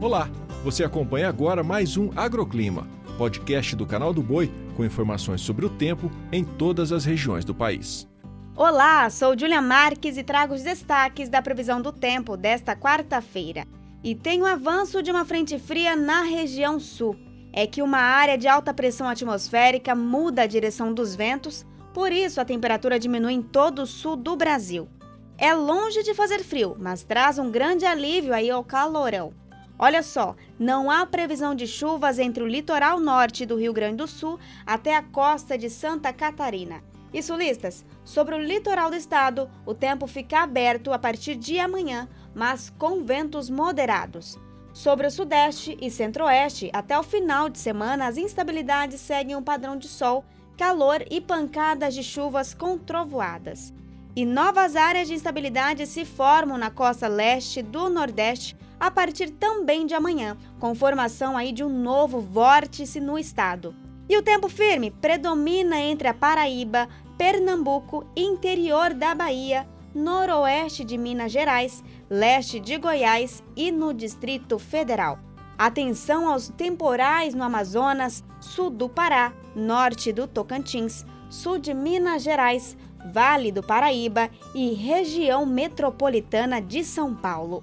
Olá, você acompanha agora mais um Agroclima, podcast do canal do Boi com informações sobre o tempo em todas as regiões do país. Olá, sou Julia Marques e trago os destaques da previsão do tempo desta quarta-feira. E tem o avanço de uma frente fria na região sul. É que uma área de alta pressão atmosférica muda a direção dos ventos, por isso a temperatura diminui em todo o sul do Brasil. É longe de fazer frio, mas traz um grande alívio aí ao calorão. Olha só, não há previsão de chuvas entre o litoral norte do Rio Grande do Sul até a costa de Santa Catarina. E sulistas, sobre o litoral do estado, o tempo fica aberto a partir de amanhã, mas com ventos moderados. Sobre o sudeste e centro-oeste, até o final de semana, as instabilidades seguem um padrão de sol, calor e pancadas de chuvas com trovoadas. E novas áreas de instabilidade se formam na costa leste do Nordeste a partir também de amanhã, com formação aí de um novo vórtice no estado. E o tempo firme predomina entre a Paraíba, Pernambuco, interior da Bahia, noroeste de Minas Gerais, leste de Goiás e no Distrito Federal. Atenção aos temporais no Amazonas, sul do Pará, norte do Tocantins, sul de Minas Gerais, Vale do Paraíba e região metropolitana de São Paulo.